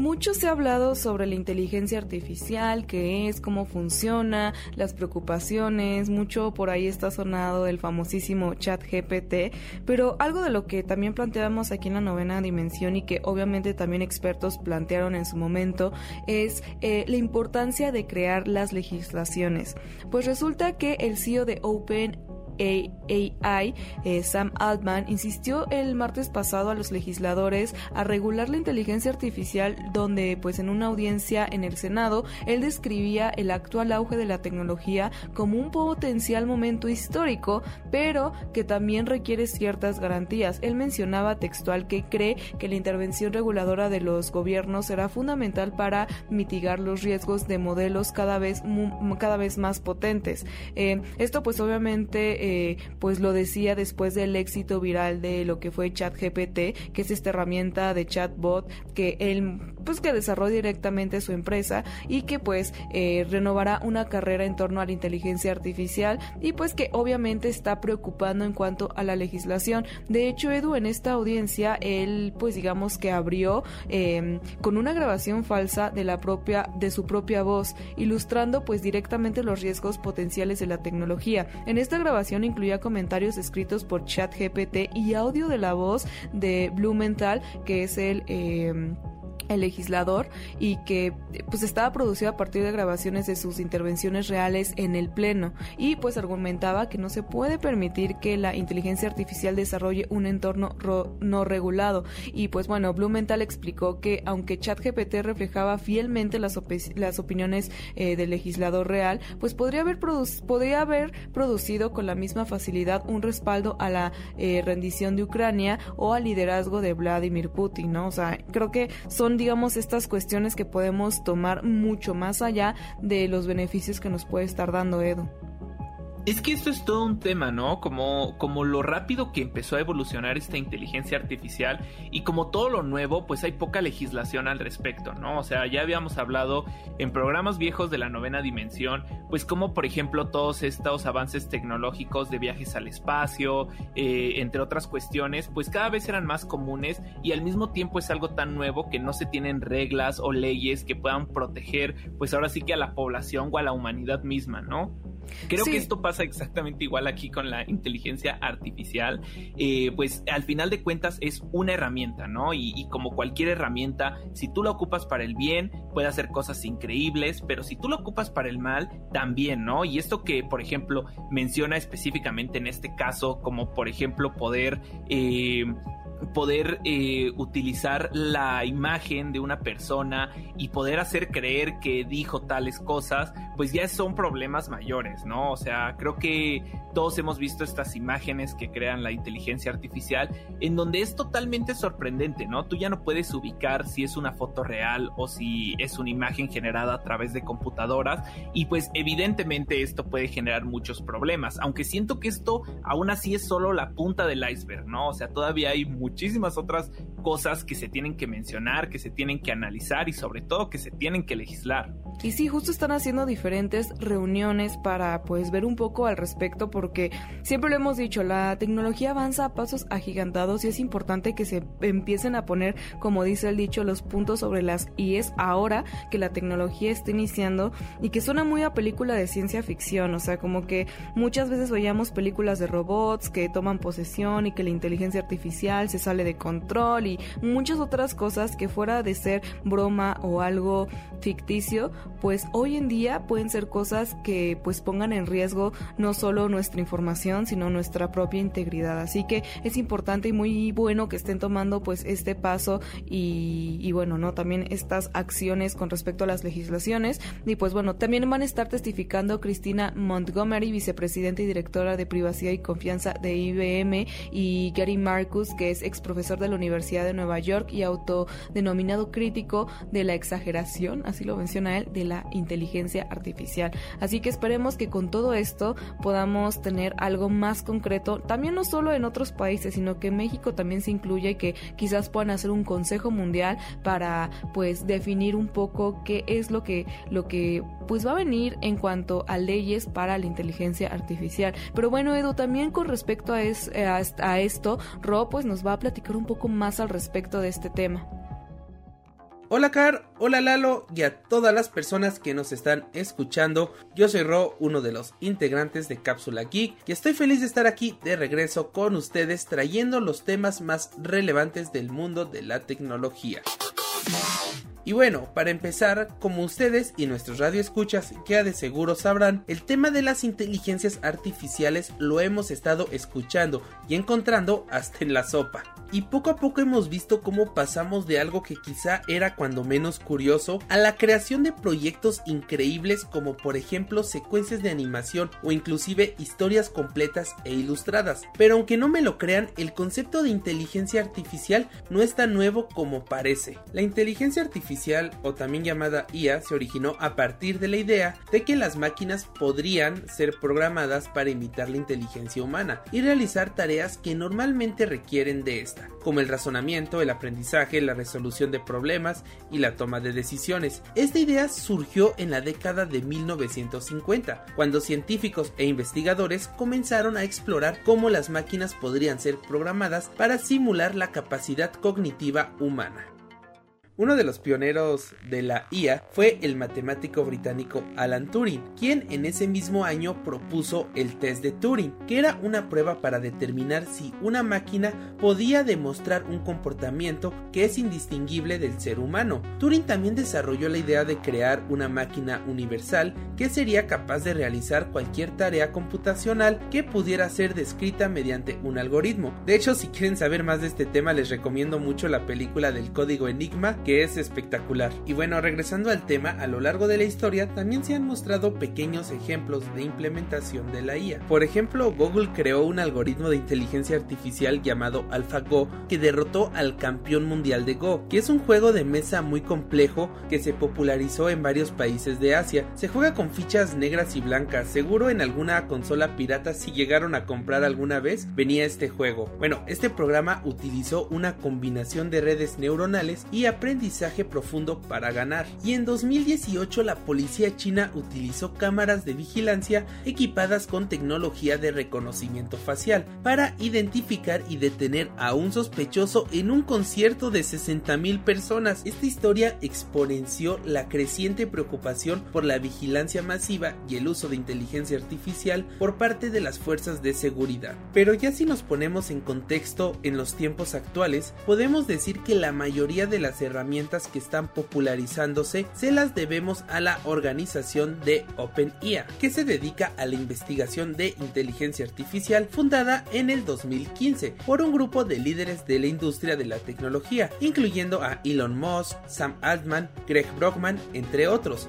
Mucho se ha hablado sobre la inteligencia artificial, qué es, cómo funciona, las preocupaciones, mucho por ahí está sonado el famosísimo chat GPT, pero algo de lo que también planteamos aquí en la novena dimensión y que obviamente también expertos plantearon en su momento es eh, la importancia de crear las legislaciones. Pues resulta que el CEO de Open Eh, Sam Altman, insistió el martes pasado a los legisladores a regular la inteligencia artificial donde pues en una audiencia en el Senado él describía el actual auge de la tecnología como un potencial momento histórico, pero que también requiere ciertas garantías. Él mencionaba textual que cree que la intervención reguladora de los gobiernos será fundamental para mitigar los riesgos de modelos cada vez, cada vez más potentes. Eh, esto pues obviamente pues lo decía después del éxito viral de lo que fue ChatGPT, que es esta herramienta de chatbot que él pues que desarrolla directamente su empresa y que pues eh, renovará una carrera en torno a la inteligencia artificial y pues que obviamente está preocupando en cuanto a la legislación. De hecho, Edu en esta audiencia él pues digamos que abrió em, con una grabación falsa de la propia de su propia voz, ilustrando pues directamente los riesgos potenciales de la tecnología. En esta grabación incluía comentarios escritos por ChatGPT y audio de la voz de Blumenthal, que es el... Eh, el legislador y que pues estaba producido a partir de grabaciones de sus intervenciones reales en el pleno. Y pues argumentaba que no se puede permitir que la inteligencia artificial desarrolle un entorno no regulado. Y pues bueno Blumenthal explicó que aunque ChatGPT reflejaba fielmente las, las opiniones eh, del legislador real pues podría haber podría haber producido con la misma facilidad un respaldo a la eh, rendición de Ucrania o al liderazgo de Vladimir Putin no o sea creo que son digamos, estas cuestiones que podemos tomar mucho más allá de los beneficios que nos puede estar dando Edu. Es que esto es todo un tema, ¿no? Como, como lo rápido que empezó a evolucionar esta inteligencia artificial y como todo lo nuevo, pues hay poca legislación al respecto, ¿no? O sea, ya habíamos hablado en programas viejos de la novena dimensión, pues como por ejemplo todos estos avances tecnológicos de viajes al espacio, eh, entre otras cuestiones, pues cada vez eran más comunes y al mismo tiempo es algo tan nuevo que no se tienen reglas o leyes que puedan proteger, pues ahora sí que a la población o a la humanidad misma, ¿no? Creo que esto pasa exactamente igual aquí con la inteligencia artificial. Eh, pues al final de cuentas es una herramienta, ¿no? Y, como cualquier herramienta, si tú la ocupas para el bien, puede hacer cosas increíbles, pero si tú la ocupas para el mal, también, ¿no? Y esto que, por ejemplo, menciona específicamente en este caso, como por ejemplo poder... Eh, poder eh, utilizar la imagen de una persona y poder hacer creer que dijo tales cosas, pues ya son problemas mayores, ¿no? O sea, creo que todos hemos visto estas imágenes que crean la inteligencia artificial, en donde es totalmente sorprendente, ¿no? Tú ya no puedes ubicar si es una foto real o si es una imagen generada a través de computadoras, y pues evidentemente esto puede generar muchos problemas, aunque siento que esto aún así es solo la punta del iceberg, ¿no? O sea, todavía hay muchísimas otras cosas que se tienen que mencionar, que se tienen que analizar y sobre todo que se tienen que legislar. Y sí, justo están haciendo diferentes reuniones para pues ver un poco al respecto porque siempre lo hemos dicho, la tecnología avanza a pasos agigantados y es importante que se empiecen a poner, como dice el dicho, los puntos sobre las y es ahora que la tecnología está iniciando y que suena muy a película de ciencia ficción, o sea, como que muchas veces veíamos películas de robots que toman posesión y que la inteligencia artificial se sale de control y muchas otras cosas que fuera de ser broma o algo ficticio, pues hoy en día pueden ser cosas que pues pongan en riesgo no solo nuestra información, sino nuestra propia integridad. Así que es importante y muy bueno que estén tomando pues este paso y, y bueno, ¿no? También estas acciones con respecto a las legislaciones. Y pues bueno, también van a estar testificando Cristina Montgomery, vicepresidenta y directora de privacidad y confianza de IBM, y Gary Marcus, que es ex profesor de la Universidad de Nueva York y autodenominado crítico de la exageración, así lo menciona él, de la inteligencia artificial. Así que esperemos que con todo esto podamos tener algo más concreto, también no solo en otros países, sino que México también se incluya y que quizás puedan hacer un consejo mundial para pues definir un poco qué es lo que lo que pues va a venir en cuanto a leyes para la inteligencia artificial. Pero bueno, Edu, también con respecto a, es, a, a esto, Ro pues nos va a platicar un poco más al respecto de este tema. Hola Car, hola Lalo y a todas las personas que nos están escuchando. Yo soy Ro, uno de los integrantes de Cápsula Geek y estoy feliz de estar aquí de regreso con ustedes trayendo los temas más relevantes del mundo de la tecnología. Y bueno, para empezar, como ustedes y nuestros radioescuchas ya de seguro sabrán, el tema de las inteligencias artificiales lo hemos estado escuchando y encontrando hasta en la sopa. Y poco a poco hemos visto cómo pasamos de algo que quizá era cuando menos curioso a la creación de proyectos increíbles como por ejemplo secuencias de animación o inclusive historias completas e ilustradas. Pero aunque no me lo crean, el concepto de inteligencia artificial no es tan nuevo como parece. La inteligencia artificial o también llamada IA se originó a partir de la idea de que las máquinas podrían ser programadas para imitar la inteligencia humana y realizar tareas que normalmente requieren de esta como el razonamiento, el aprendizaje, la resolución de problemas y la toma de decisiones. Esta idea surgió en la década de 1950, cuando científicos e investigadores comenzaron a explorar cómo las máquinas podrían ser programadas para simular la capacidad cognitiva humana. Uno de los pioneros de la IA fue el matemático británico Alan Turing, quien en ese mismo año propuso el test de Turing, que era una prueba para determinar si una máquina podía demostrar un comportamiento que es indistinguible del ser humano. Turing también desarrolló la idea de crear una máquina universal que sería capaz de realizar cualquier tarea computacional que pudiera ser descrita mediante un algoritmo. De hecho, si quieren saber más de este tema, les recomiendo mucho la película del código Enigma, es espectacular. Y bueno, regresando al tema, a lo largo de la historia también se han mostrado pequeños ejemplos de implementación de la IA. Por ejemplo, Google creó un algoritmo de inteligencia artificial llamado AlphaGo que derrotó al campeón mundial de Go, que es un juego de mesa muy complejo que se popularizó en varios países de Asia. Se juega con fichas negras y blancas, seguro en alguna consola pirata si llegaron a comprar alguna vez venía este juego. Bueno, este programa utilizó una combinación de redes neuronales y aprende aprendizaje profundo para ganar. Y en 2018 la policía china utilizó cámaras de vigilancia equipadas con tecnología de reconocimiento facial para identificar y detener a un sospechoso en un concierto de 60.000 personas. Esta historia exponenció la creciente preocupación por la vigilancia masiva y el uso de inteligencia artificial por parte de las fuerzas de seguridad. Pero ya si nos ponemos en contexto en los tiempos actuales, podemos decir que la mayoría de las herramientas que están popularizándose se las debemos a la organización de OpenIA, que se dedica a la investigación de inteligencia artificial fundada en el 2015 por un grupo de líderes de la industria de la tecnología, incluyendo a Elon Musk, Sam Altman, Greg Brockman, entre otros.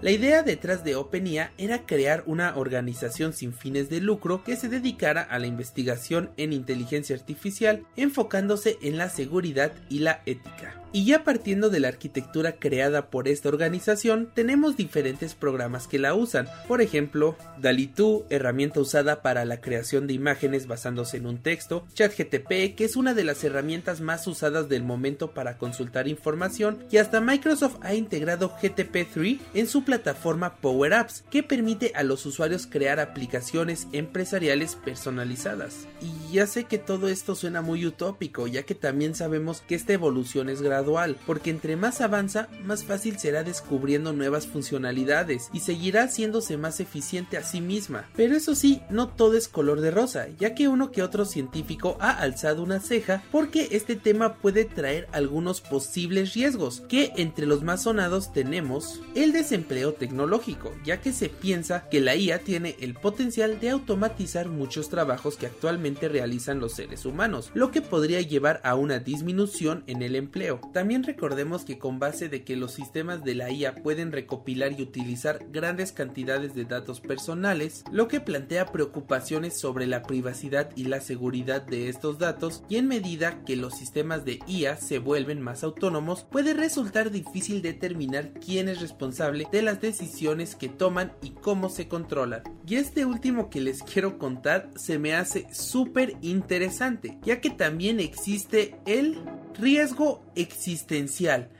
La idea detrás de OpenIA era crear una organización sin fines de lucro que se dedicara a la investigación en inteligencia artificial, enfocándose en la seguridad y la ética. Y ya partiendo de la arquitectura creada por esta organización, tenemos diferentes programas que la usan. Por ejemplo, DALI 2, herramienta usada para la creación de imágenes basándose en un texto, ChatGTP, que es una de las herramientas más usadas del momento para consultar información, y hasta Microsoft ha integrado GTP3 en su plataforma Power Apps, que permite a los usuarios crear aplicaciones empresariales personalizadas. Y ya sé que todo esto suena muy utópico, ya que también sabemos que esta evolución es gradual, porque entre más avanza, más fácil será descubriendo nuevas funcionalidades y seguirá haciéndose más eficiente a sí misma. Pero eso sí, no todo es color de rosa, ya que uno que otro científico ha alzado una ceja porque este tema puede traer algunos posibles riesgos, que entre los más sonados tenemos el desempleo tecnológico, ya que se piensa que la IA tiene el potencial de automatizar muchos trabajos que actualmente realizan los seres humanos, lo que podría llevar a una disminución en el empleo. También recordemos que con base de que los sistemas de la IA pueden recopilar y utilizar grandes cantidades de datos personales, lo que plantea preocupaciones sobre la privacidad y la seguridad de estos datos y en medida que los sistemas de IA se vuelven más autónomos, puede resultar difícil determinar quién es responsable de las decisiones que toman y cómo se controlan. Y este último que les quiero contar se me hace súper interesante, ya que también existe el riesgo existencial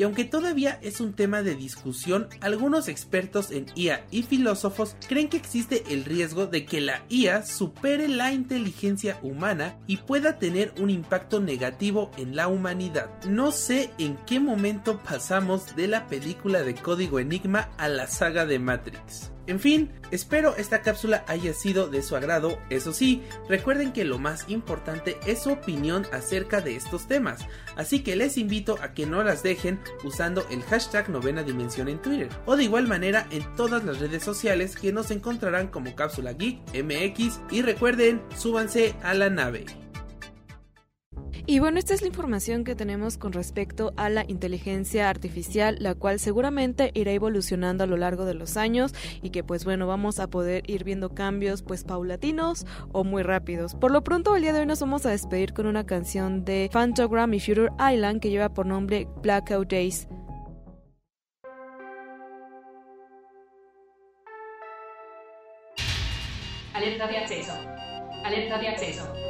y aunque todavía es un tema de discusión, algunos expertos en IA y filósofos creen que existe el riesgo de que la IA supere la inteligencia humana y pueda tener un impacto negativo en la humanidad. No sé en qué momento pasamos de la película de Código Enigma a la saga de Matrix. En fin, espero esta cápsula haya sido de su agrado. Eso sí, recuerden que lo más importante es su opinión acerca de estos temas, así que les invito a que no las dejen usando el hashtag novena dimensión en Twitter o de igual manera en todas las redes sociales que nos encontrarán como Cápsula Geek MX y recuerden, súbanse a la nave. Y bueno, esta es la información que tenemos con respecto a la inteligencia artificial, la cual seguramente irá evolucionando a lo largo de los años y que pues bueno, vamos a poder ir viendo cambios pues paulatinos o muy rápidos. Por lo pronto, el día de hoy nos vamos a despedir con una canción de Phantogram y Future Island que lleva por nombre Blackout Days. Alerta de acceso. Alerta de acceso.